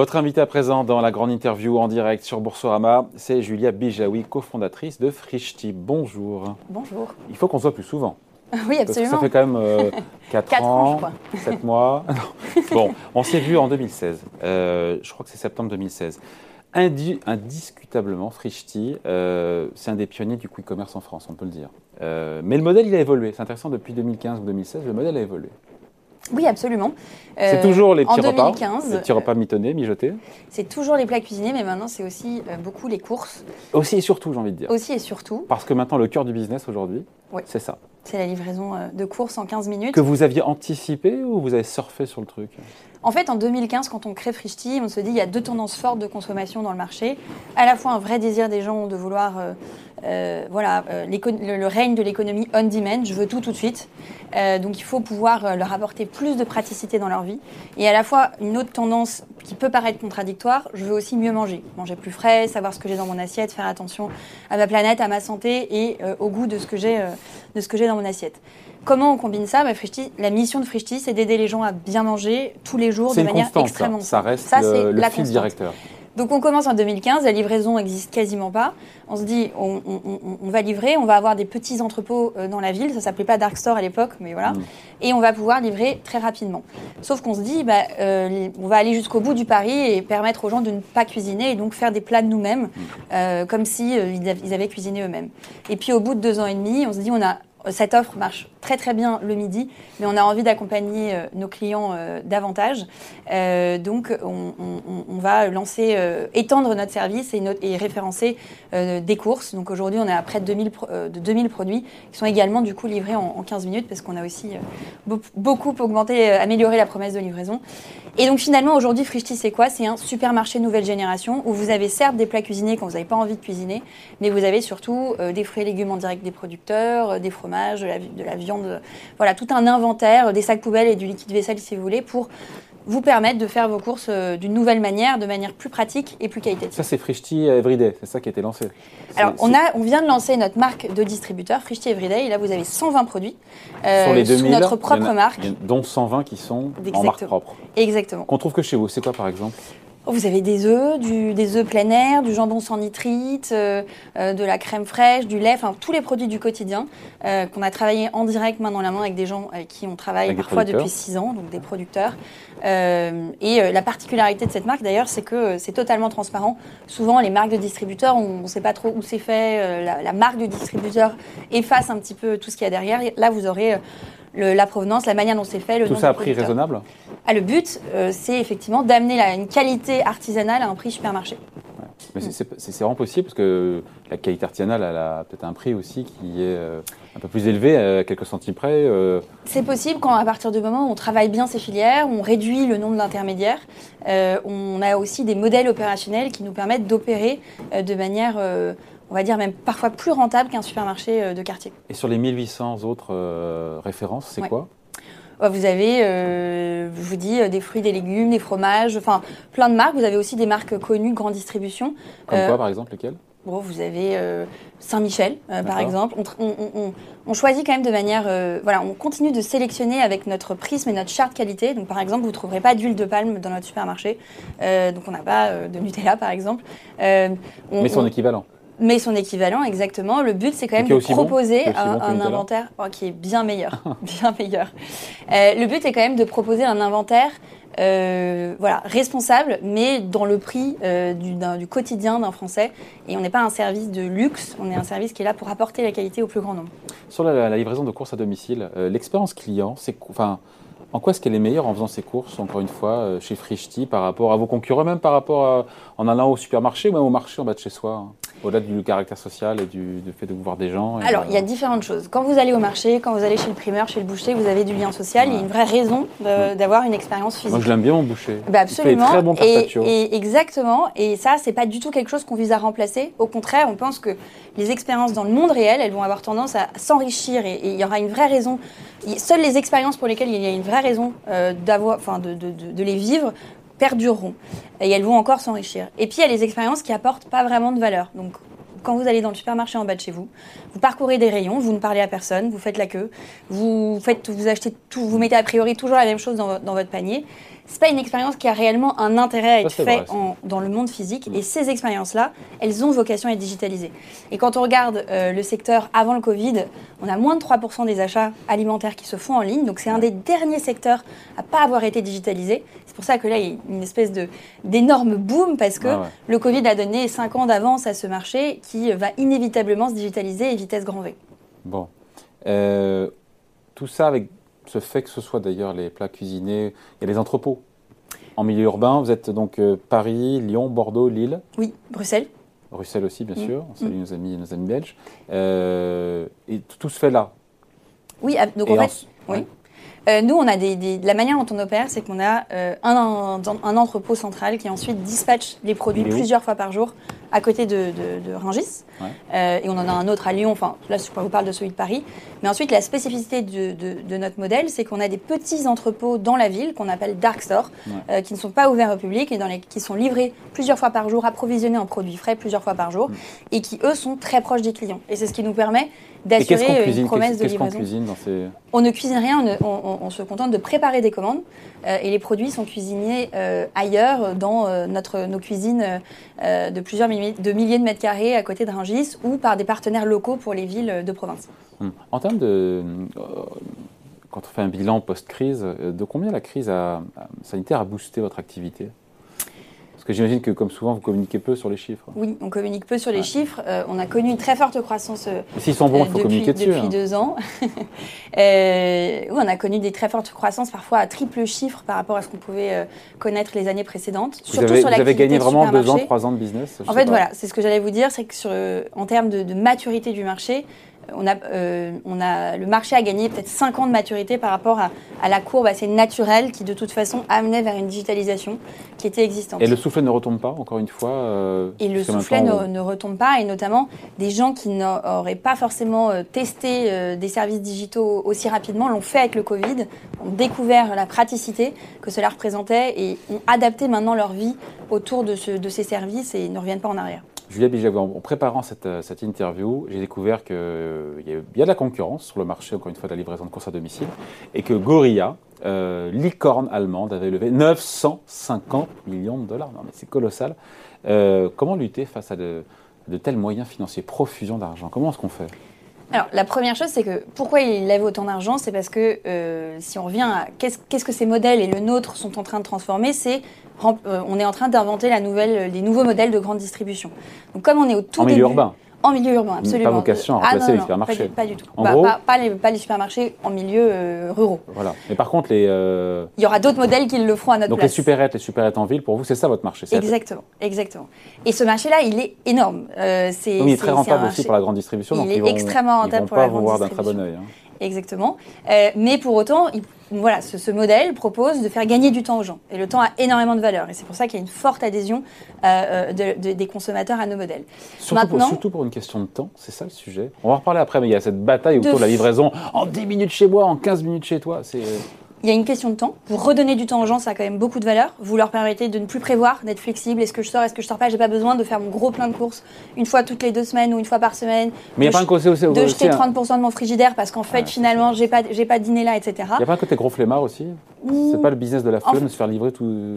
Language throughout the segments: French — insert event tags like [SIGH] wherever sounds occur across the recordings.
Votre invité à présent dans la grande interview en direct sur Boursorama, c'est Julia Bijawi, cofondatrice de Frishti. Bonjour. Bonjour. Il faut qu'on se voit plus souvent. [LAUGHS] Oui, absolument. ça fait quand même 4, euh, [LAUGHS] ans, 7 [LAUGHS] mois. bon, on s'est vu en 2016. Euh, je crois que c'est septembre 2016. indiscutablement, Frishti, euh, c'est un des pionniers du quick commerce en France, on peut le dire. mais le modèle, il a évolué. C'est intéressant, depuis 2015 ou 2016, le modèle a évolué. Oui, absolument. C'est euh, toujours les petits repas, 2015, les petits repas mitonnés, mijotés. C'est toujours les plats cuisinés, mais maintenant c'est aussi euh, beaucoup les courses. Aussi et surtout, j'ai envie de dire. Aussi et surtout. Parce que maintenant le cœur du business aujourd'hui, c'est ça. C'est la livraison euh, de courses en 15 minutes. Que vous aviez anticipé ou vous avez surfé sur le truc? En fait, en 2015, quand on crée Frishti, on se dit il y a deux tendances fortes de consommation dans le marché. À la fois un vrai désir des gens de vouloir euh, voilà, euh, le, règne de l'économie on demand, je veux tout tout de suite. Euh, donc il faut pouvoir leur apporter plus de praticité dans leur vie. Et à la fois, une autre tendance qui peut paraître contradictoire, je veux aussi mieux manger. Manger plus frais, savoir ce que j'ai dans mon assiette, faire attention à ma planète, à ma santé et au goût de ce que j'ai dans mon assiette. Comment on combine ça bah, La mission de Frishti, c'est d'aider les gens à bien manger tous les jours de manière extrêmement ça. ça reste le, le fil directeur. Donc on commence en 2015, la livraison n'existe quasiment pas. On se dit, on, va livrer, on va avoir des petits entrepôts euh, dans la ville, ça s'appelait pas Dark Store à l'époque, mais voilà, mm. et on va pouvoir livrer très rapidement. Sauf qu'on se dit, bah, euh, on va aller jusqu'au bout du pari et permettre aux gens de ne pas cuisiner et donc faire des plats de nous-mêmes, mm. euh, comme si ils avaient cuisiné eux-mêmes. Et puis au bout de deux ans et demi, on se dit, on a cette offre marche très très bien le midi, mais on a envie d'accompagner euh, nos clients euh, davantage. Euh, donc on, va lancer, étendre notre service et, référencer des courses. Donc aujourd'hui on est à près de 2000, de 2000 produits qui sont également du coup livrés en, 15 minutes parce qu'on a aussi beaucoup augmenté, amélioré la promesse de livraison. Et donc finalement aujourd'hui Frishti c'est quoi? C'est un supermarché nouvelle génération où vous avez certes des plats cuisinés quand vous n'avez pas envie de cuisiner, mais vous avez surtout des fruits et légumes en direct des producteurs, des fromages, de la viande voilà, tout un inventaire, des sacs poubelles et du liquide vaisselle si vous voulez, pour vous permettre de faire vos courses euh, d'une nouvelle manière, de manière plus pratique et plus qualitative. Ça, c'est Frishti Everyday, c'est ça qui a été lancé Alors, on, a, on vient de lancer notre marque de distributeur, Frishti Everyday, et là, vous avez 120 produits euh, Sur les 2000, sous notre propre marque. dont 120 qui sont en marque propre. Exactement. Qu'on trouve que chez vous. C'est quoi, par exemple? Vous avez des œufs, des œufs plein air, du jambon sans nitrite, euh, euh, de la crème fraîche, du lait, enfin tous les produits du quotidien euh, qu'on a travaillé en direct main dans la main avec des gens avec qui on travaille parfois depuis six ans, donc des producteurs. et la particularité de cette marque d'ailleurs, c'est que c'est totalement transparent. Souvent, les marques de distributeurs, on ne sait pas trop où c'est fait. La, la, marque du distributeur efface un petit peu tout ce qu'il y a derrière. Là, vous aurez la provenance, la manière dont c'est fait. Le Tout ça à prix raisonnable ah, Le but, euh, c'est effectivement d'amener une qualité artisanale à un prix supermarché. Mais c'est vraiment possible parce que la qualité artisanale, elle a peut-être un prix aussi qui est euh, un peu plus élevé, à quelques centimes près. Euh. C'est possible quand, à partir du moment où on travaille bien ces filières, on réduit le nombre d'intermédiaires, on a aussi des modèles opérationnels qui nous permettent d'opérer de manière on va dire même parfois plus rentable qu'un supermarché euh, de quartier. Et sur les 1800 autres euh, références, c'est quoi? Vous avez, euh, je vous dis, des fruits, des légumes, des fromages, enfin plein de marques. Vous avez aussi des marques connues, grande distribution. Comme quoi, par exemple, lesquelles? Bon, vous avez Saint-Michel, par exemple. On, choisit quand même de manière, voilà, on continue de sélectionner avec notre prisme et notre charte qualité. Donc, par exemple, vous ne trouverez pas d'huile de palme dans notre supermarché. donc, on n'a pas de Nutella, par exemple. Mais son équivalent mais son équivalent, exactement. Le but, c'est quand même de proposer un, inventaire oh, qui est bien meilleur, [LAUGHS] bien meilleur. Euh, le but est quand même de proposer un inventaire, euh, voilà, responsable, mais dans le prix euh, du, du, quotidien d'un Français. Et on n'est pas un service de luxe, on est un service qui est là pour apporter la qualité au plus grand nombre. Sur la, livraison de courses à domicile, l'expérience client, c'est enfin. En quoi est-ce qu'elle est meilleure en faisant ses courses, encore une fois, chez Frishti, par rapport à vos concurrents, même par rapport à, en allant au supermarché ou même au marché en bas de chez soi hein au-delà du caractère social et du, fait de voir des gens Alors, il y a différentes choses. Quand vous allez au marché, quand vous allez chez le primeur, chez le boucher, vous avez du lien social. Il y a une vraie raison d'avoir une expérience physique. Moi, je l'aime bien, mon boucher. Bah, absolument. Il très bon et, et, exactement. Et ça, c'est pas du tout quelque chose qu'on vise à remplacer. Au contraire, on pense que les expériences dans le monde réel, elles vont avoir tendance à s'enrichir et, il y aura une vraie raison. Seules les expériences pour lesquelles il y a une vraie raison euh, d'avoir, enfin, de, les vivre perdureront et elles vont encore s'enrichir. Et puis il y a les expériences qui apportent pas vraiment de valeur. Donc quand vous allez dans le supermarché en bas de chez vous, vous parcourez des rayons, vous ne parlez à personne, vous faites la queue, vous achetez tout, vous mettez a priori toujours la même chose dans, votre panier. C'est pas une expérience qui a réellement un intérêt à être faite dans le monde physique. Mm. Et ces expériences-là, elles ont vocation à être digitalisées. Et quand on regarde euh, le secteur avant le Covid, on a moins de 3% des achats alimentaires qui se font en ligne. Donc c'est un des derniers secteurs à pas avoir été digitalisé. C'est pour ça que là, il y a une espèce d'énorme boom parce que le Covid a donné 5 ans d'avance à ce marché qui va inévitablement se digitaliser à vitesse grand V. Bon. Euh, tout ça avec ce fait que ce soit d'ailleurs les plats cuisinés, a les entrepôts. En milieu urbain, vous êtes donc euh, Paris, Lyon, Bordeaux, Lille Oui, Bruxelles. Bruxelles aussi, bien mm. sûr. On salue mm. nos, amis, nos amis belges. Euh, et tout se fait là. Oui, ah, donc en fait, oui. Euh, nous, on a des, la manière dont on opère, c'est qu'on a un, un, entrepôt central qui ensuite dispatche les produits plusieurs fois par jour à côté de, de, Rungis. Euh, et on en a un autre à Lyon. Enfin, là, je vous parle de celui de Paris. Mais ensuite, la spécificité de, notre modèle, c'est qu'on a des petits entrepôts dans la ville qu'on appelle dark store, euh, qui ne sont pas ouverts au public et dans les, qui sont livrés plusieurs fois par jour, approvisionnés en produits frais plusieurs fois par jour, mm. et qui eux sont très proches des clients. Et c'est ce qui nous permet d'assurer une promesse de livraison. cuisine dans ces... On ne cuisine rien, on, se contente de préparer des commandes euh, et les produits sont cuisinés ailleurs dans notre, nos cuisines de plusieurs milliers de mètres carrés à côté de Rungis ou par des partenaires locaux pour les villes de province. Hum. En termes de. Euh, quand on fait un bilan post-crise, euh, de combien la crise sanitaire a boosté votre activité? Parce que j'imagine que, comme souvent, vous communiquez peu sur les chiffres. Oui, on communique peu sur les chiffres. Euh, on a connu une très forte croissance euh, S'ils sont bons, il faut depuis, communiquer dessus. Depuis hein. deux ans. [LAUGHS] euh, oui, on a connu des très fortes croissances, parfois à triple chiffre par rapport à ce qu'on pouvait euh, connaître les années précédentes. Vous Surtout avez, sur vous avez gagné vraiment deux ans, trois ans de business En fait, voilà, c'est ce que j'allais vous dire, c'est que sur, en termes de, de maturité du marché, on a, euh, on a, le marché a gagné peut-être 5 ans de maturité par rapport à, la courbe assez naturelle qui, de toute façon, amenait vers une digitalisation qui était existante. Et le soufflet ne retombe pas, encore une fois euh, Et le soufflet ne, retombe pas, et notamment des gens qui n'auraient pas forcément euh, testé des services digitaux aussi rapidement l'ont fait avec le Covid, ont découvert la praticité que cela représentait et ont adapté maintenant leur vie autour de, de ces services et ne reviennent pas en arrière. Julia Bijagou, en préparant cette, euh, cette interview, j'ai découvert qu'il euh, y, a de la concurrence sur le marché, encore une fois, de la livraison de courses à domicile, et que Gorilla, euh, licorne allemande, avait levé 950 millions de dollars. Non, mais c'est colossal. comment lutter face à de, tels moyens financiers, profusion d'argent? Comment est-ce qu'on fait? Alors, la première chose, c'est que pourquoi il lève autant d'argent C'est parce que euh, si on revient à qu'est-ce que ces modèles et le nôtre sont en train de transformer, c'est euh, on est en train d'inventer la nouvelle, les nouveaux modèles de grande distribution. Donc, comme on est au tout en milieu urbain. En milieu urbain, absolument. Pas vocation à ah, remplacer les supermarchés. Pas, du tout. Bah, pas, les, supermarchés en milieu euh, ruraux. Voilà. Mais par contre, les. Euh, Il y aura d'autres modèles qui le feront à notre Donc place. les supérettes, les supérettes en ville, pour vous, c'est ça votre marché Exactement, exactement. Et ce marché-là, il est énorme. Euh, c'est, il est très rentable aussi pour la grande distribution. Il est extrêmement rentable pour la grande distribution. Ils vont pas vous voir d'un très bon oeil. Hein. Exactement. Euh, mais pour autant, voilà, ce, modèle propose de faire gagner du temps aux gens. Et le temps a énormément de valeur. Et c'est pour ça qu'il y a une forte adhésion euh, euh, des consommateurs à nos modèles. Surtout, Maintenant, pour, surtout pour une question de temps, c'est ça le sujet? On va en reparler après, mais il y a cette bataille autour de, la livraison en 10 minutes chez moi, en 15 minutes chez toi. C'est il y a une question de temps. Vous redonner du temps aux gens, ça a quand même beaucoup de valeur. Vous leur permettez de ne plus prévoir, d'être flexible. Est-ce que je sors, est-ce que je sors pas? J'ai pas besoin de faire mon gros plein de courses une fois toutes les deux semaines ou une fois par semaine. Mais il n'y a pas un côté aussi. De jeter 30% de mon frigidaire parce qu'en fait, finalement, j'ai pas, j'ai pas dîné là, etc. Il n'y a pas un côté gros flemmard aussi? C'est pas le business de la flemme de se faire livrer tout.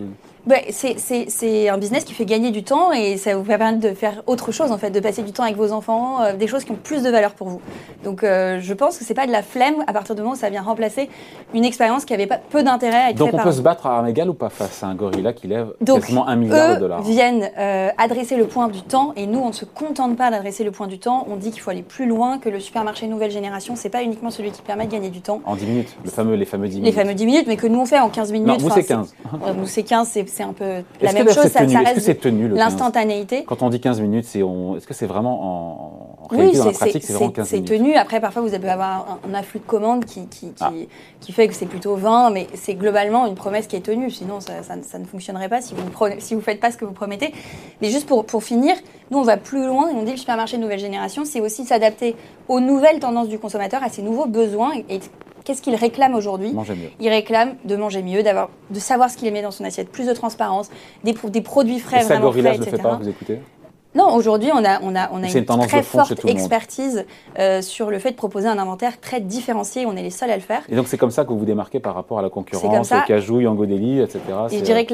C'est un business qui fait gagner du temps et ça vous permet de faire autre chose en fait, de passer du temps avec vos enfants, euh, des choses qui ont plus de valeur pour vous. Donc euh, je pense que c'est pas de la flemme à partir du moment où ça vient remplacer une expérience qui avait pas peu d'intérêt à être Donc on peut se battre à armes égales ou pas face à un gorilla qui lève quasiment un milliard de dollars Donc viennent euh, adresser le point du temps et nous on ne se contente pas d'adresser le point du temps, on dit qu'il faut aller plus loin que le supermarché nouvelle génération, c'est pas uniquement celui qui permet de gagner du temps. En 10 minutes, le fameux, les fameux 10 minutes. Les fameux 10 minutes mais que nous on fait en 15 minutes. Non, vous c'est 15. Nous c'est 15, c'est [LAUGHS] c'est un peu la même chose. Ça, ça reste tenu l'instantanéité. Quand on dit 15 minutes, c'est est-ce que c'est vraiment en, réalité, dans la pratique, c'est vraiment 15 minutes C'est tenu. Après, parfois, vous allez avoir un, afflux de commandes qui, qui, qui, ah. qui fait que c'est plutôt 20, mais c'est globalement une promesse qui est tenue. Sinon, ça, ça, ça ne fonctionnerait pas si vous ne si vous faites pas ce que vous promettez. Mais juste pour, pour finir, nous, on va plus loin et on dit le supermarché de nouvelle génération, c'est aussi s'adapter aux nouvelles tendances du consommateur, à ses nouveaux besoins et Qu'est-ce qu'il réclame aujourd'hui Il réclame de manger mieux, d'avoir, de savoir ce qu'il met dans son assiette, plus de transparence, des, des produits frais et ça, vraiment frais, etc. Fait pas, vous écoutez Non, aujourd'hui, on a, on a, on a une très fond forte expertise euh, sur le fait de proposer un inventaire très différencié. On est les seuls à le faire. Et donc c'est comme ça que vous vous démarquez par rapport à la concurrence, au Cajou, Yango Deli, etc. Et je dirais que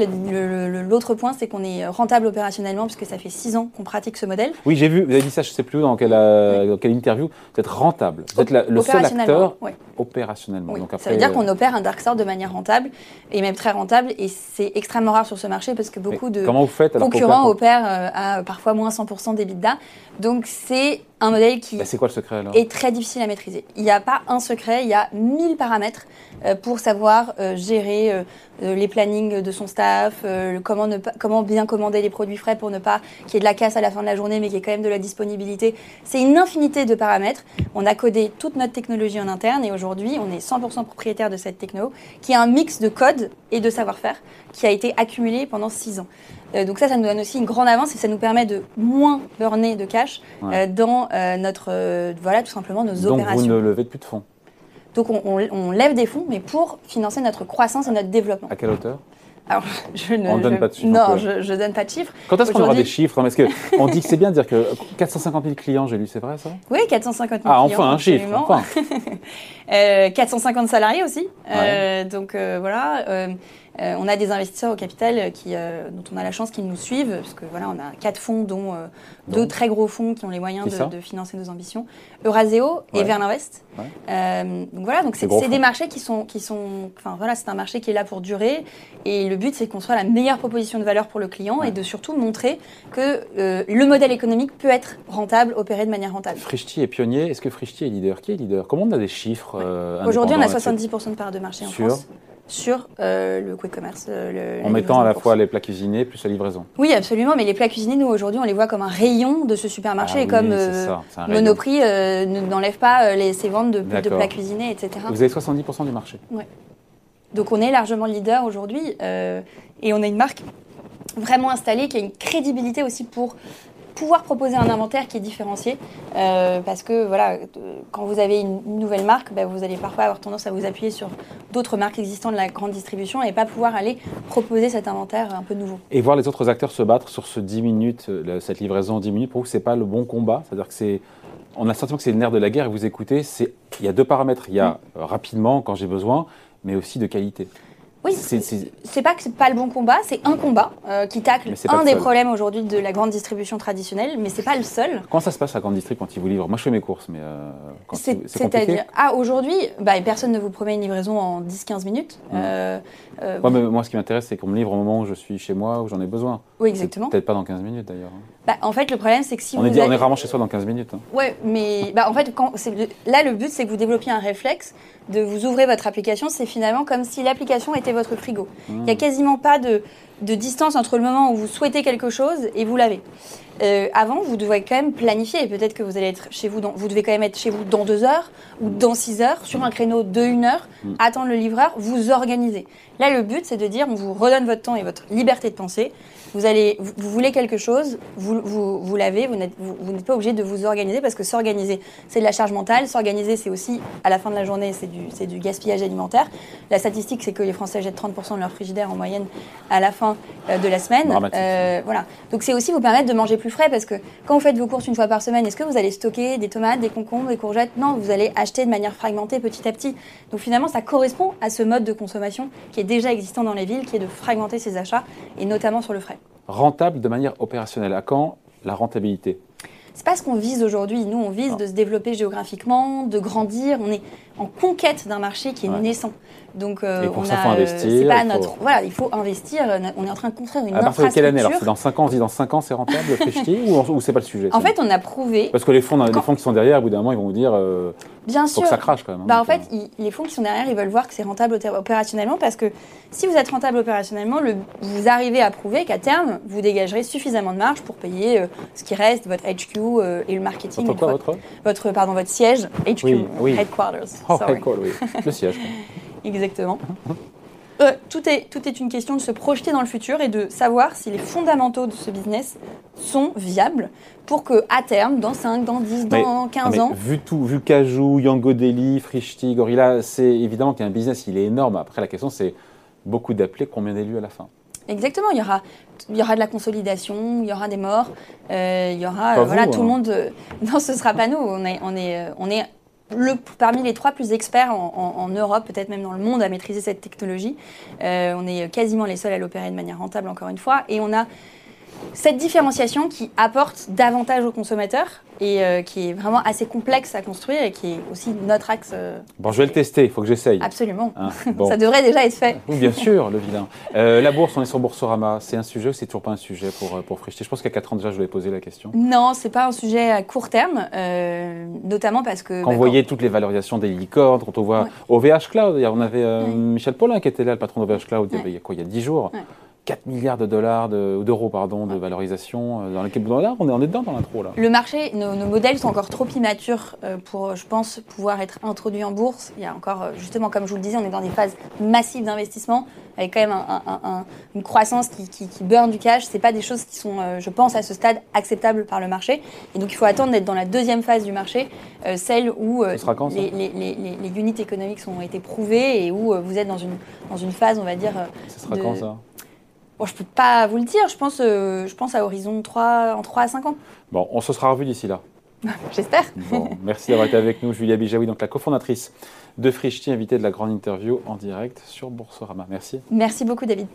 l'autre point, c'est qu'on est rentable opérationnellement, puisque ça fait six ans qu'on pratique ce modèle. Oui, j'ai vu, vous avez dit ça, je ne sais plus dans quelle, euh, dans quelle interview, vous êtes rentable. Vous êtes la- le seul acteur opérationnellement. Oui. Donc ça veut dire euh, qu'on opère un dark store de manière rentable, et même très rentable, et c'est extrêmement rare sur ce marché, parce que mais beaucoup de concurrents opèrent euh, à parfois moins 100% d'EBITDA. Donc c'est un modèle qui Bah, C'est quoi le secret alors est très difficile à maîtriser. Il n'y a pas un secret, il y a 1000 paramètres euh, pour savoir euh, gérer euh, les plannings de son staff, comment, ne pas, comment bien commander les produits frais pour ne pas qu'il y ait de la casse à la fin de la journée, mais qu'il y ait quand même de la disponibilité. C'est une infinité de paramètres. On a codé toute notre technologie en interne et aujourd'hui, on est 100% propriétaire de cette techno, qui est un mix de code et de savoir-faire qui a été accumulé pendant 6 ans. Donc ça, ça nous donne aussi une grande avance et ça nous permet de moins burner de cash Ouais. dans notre, euh, voilà, tout simplement nos Donc vous opérations. ne levez plus de fonds. Donc on, on- on lève des fonds, mais pour financer notre croissance et notre développement. À quelle hauteur? Alors, je ne On ne donne je- pas de chiffres, Non, donc, je, je donne pas de chiffres. Quand est-ce qu'on aura des chiffres? Parce qu'on [LAUGHS] dit que c'est bien de dire que 450 000 clients, j'ai lu, c'est vrai ça? Oui, 450 000 Ah, clients, enfin un chiffre, enfin [LAUGHS] Euh, 450 salariés aussi. Euh, donc euh, voilà, euh, euh, on a des investisseurs au capital qui, euh, dont on a la chance qu'ils nous suivent, parce que voilà, on a quatre fonds, dont euh, deux très gros fonds qui ont les moyens de, de financer nos ambitions. Euraseo et. Verlinvest. Ouais. Euh, donc voilà, donc c'est des marchés qui sont, qui sont, enfin voilà, c'est un marché qui est là pour durer, et le but c'est qu'on soit la meilleure proposition de valeur pour le client Ouais. et de surtout montrer que euh, le modèle économique peut être rentable, opéré de manière rentable. Frishti est pionnier. Est-ce que Frishti est leader? Qui est leader? Comment on a des chiffres euh, Aujourd'hui, on a indépendants là-dessus? 70% de part de marché en France sur euh, le quick commerce. euh, le- En mettant à la fois les plats cuisinés plus la livraison. Oui, absolument, mais les plats cuisinés, nous, aujourd'hui, on les voit comme un rayon de ce supermarché Ah et comme oui, euh. Monoprix euh, ne- n'enlève pas euh, les, ses ventes de, de plats cuisinés, etc. Vous avez 70% du marché. Donc on est largement leader aujourd'hui euh, et on a une marque vraiment installée qui a une crédibilité aussi pour pouvoir proposer un inventaire qui est différencié euh, parce que voilà euh, quand vous avez une, une nouvelle marque bah, vous allez parfois avoir tendance à vous appuyer sur d'autres marques existantes de la grande distribution et pas pouvoir aller proposer cet inventaire un peu nouveau. Et voir les autres acteurs se battre sur ce 10 minutes, euh, cette livraison en 10 minutes, pour vous, c'est pas le bon combat? C'est-à-dire que c'est. On a le sentiment que c'est le nerf de la guerre et vous écoutez, il y a deux paramètres. Il y a euh, rapidement, quand j'ai besoin, mais aussi de qualité. Oui, C'est- pas que c'est pas le bon combat, c'est un combat euh, qui tacle un des seul. problèmes aujourd'hui de la grande distribution traditionnelle, mais c'est pas le seul. Comment ça se passe à Grande District quand ils vous livrent? Moi, je fais mes courses, mais euh, quand. C'est-à-dire, ah, aujourd'hui, bah, personne ne vous promet une livraison en 10-15 minutes. Mhm. Euh, euh, Ouais, mais moi, ce qui m'intéresse, c'est qu'on me livre au moment où je suis chez moi, où j'en ai besoin. oui, exactement. Peut-être pas dans 15 minutes d'ailleurs. Bah, en fait, le problème, c'est que si on, vous est, on avez- est rarement chez soi dans 15 minutes. hein. Ouais, mais bah, en fait, quand, là, le but, c'est que vous développiez un réflexe de vous ouvrir votre application. C'est finalement comme si l'application était votre frigo. Il n'y a quasiment pas de distance entre le moment où vous souhaitez quelque chose et vous l'avez. Euh, avant, vous devez quand même planifier. Peut-être que vous allez être chez vous, dans, vous devez quand même être chez vous dans deux heures ou dans six heures, sur un créneau de une heure, Mm. attendre le livreur, vous organiser. Là, le but, c'est de dire, on vous redonne votre temps et votre liberté de penser. Vous, allez, vous, vous voulez quelque chose, vous, vous, vous l'avez, vous n'êtes vous, vous n'êtes pas obligé de vous organiser parce que s'organiser, c'est de la charge mentale. S'organiser, c'est aussi, à la fin de la journée, c'est du, c'est du gaspillage alimentaire. La statistique, c'est que les Français jettent 30% de leur frigidaire en moyenne à la fin euh, de la semaine. Euh, voilà. Donc c'est aussi vous permettre de manger plus frais parce que quand vous faites vos courses une fois par semaine, est-ce que vous allez stocker des tomates, des concombres, des courgettes? Non, vous allez acheter de manière fragmentée petit à petit. Donc finalement, ça correspond à ce mode de consommation qui est déjà existant dans les villes, qui est de fragmenter ses achats et notamment sur le frais. Rentable de manière opérationnelle. À quand la rentabilité? C'est pas ce qu'on vise aujourd'hui. Nous, on vise Non. de se développer géographiquement, de grandir. On est en conquête d'un marché qui est Ouais. naissant. Donc, euh, Et pour on ça, a, faut euh, investir, c'est pas il faut- notre. Voilà, il faut investir. On est en train de construire une À partir de quelle année Alors, dans 5 ans, on se dit dans 5 ans, c'est rentable le Frishti ou, ou c'est pas le sujet En fait, on a prouvé, Parce que les fonds, les fonds qui sont derrière, au bout d'un moment, ils vont vous dire euh, bien faut sûr. que ça crache quand même. hein. Bah, en fait, euh, ils- les fonds qui sont derrière, ils veulent voir que c'est rentable opé- opérationnellement parce que si vous êtes rentable opérationnellement, le- vous arrivez à prouver qu'à terme, vous dégagerez suffisamment de marge pour payer euh, ce qui reste, votre HQ euh, et le marketing. votre quoi, votre votre, pardon, votre siège, HQ, Oui, oui. headquarters. Oh, oui. [LAUGHS] Le siège. Exactement. Euh, tout, est, tout est une question de se projeter dans le futur et de savoir si les fondamentaux de ce business sont viables pour que à terme, dans 5, dans 10, Mais- dans 15 Mais ans, Vu tout, vu Cajou, Yango Deli, Frishti, Gorilla, c'est évidemment qu'il y a un business, il est énorme. Après, la question, c'est beaucoup d'appelés, combien d'élus à la fin? Exactement, il y aura, il y aura de la consolidation, il y aura des morts, euh, il y aura, euh, voilà, vous, tout hein. le monde. [LAUGHS] non, ce sera pas nous. On est, on est, on est le, parmi les trois plus experts en, en- Europe, peut-être même dans le monde, à maîtriser cette technologie. Euh, on est quasiment les seuls à l'opérer de manière rentable, encore une fois, et on a cette différenciation qui apporte davantage aux consommateurs et euh, qui est vraiment assez complexe à construire et qui est aussi notre axe euh, Bon, je vais le tester, il faut que j'essaye. absolument. Hein, [LAUGHS] bon. Ça devrait déjà être fait. Oui, bien sûr, le vilain. Euh, la bourse, on est sur Boursorama. C'est un sujet ou c'est toujours pas un sujet pour, pour Frischti Je pense qu'il y a 4 ans déjà, je vous ai posé la question. Non, c'est pas un sujet à court terme, notamment parce que. Quand bah, on voyait toutes les valorisations des licornes, quand on voit Ouais. OVH Cloud, on avait Ouais. Michel Paulin qui était là, le patron d'OVH Cloud, Ouais. il y a quoi, il y a 10 jours. Ouais. 4 milliards de dollars, de- d'euros, pardon, de valorisation euh, dans lesquels dollars, on est, on est dedans dans l'intro là. Le marché, nos, nos modèles sont encore trop immatures euh, pour, je pense, pouvoir être introduits en bourse. Il y a encore, euh, justement, comme je vous le disais, on est dans des phases massives d'investissement, avec quand même un- un- un- une croissance qui, qui, qui burn du cash. C'est pas des choses qui sont, je pense, à ce stade acceptables par le marché. Et donc, il faut attendre d'être dans la deuxième phase du marché, celle où quand, les, les, les, les- les units économiques ont été prouvés et où vous êtes dans une, dans une phase, on va dire. Ce sera de- quand ça Bon, je peux pas vous le dire. Je pense, euh, je pense à horizon 3, en 3 à 5 ans. Bon, on se sera revu d'ici là. [LAUGHS] J'espère. Bon, merci d'avoir été avec nous, Julia Bijawi, donc la cofondatrice de Frischti, invitée de la grande interview en direct sur Boursorama. Merci. Merci beaucoup, David.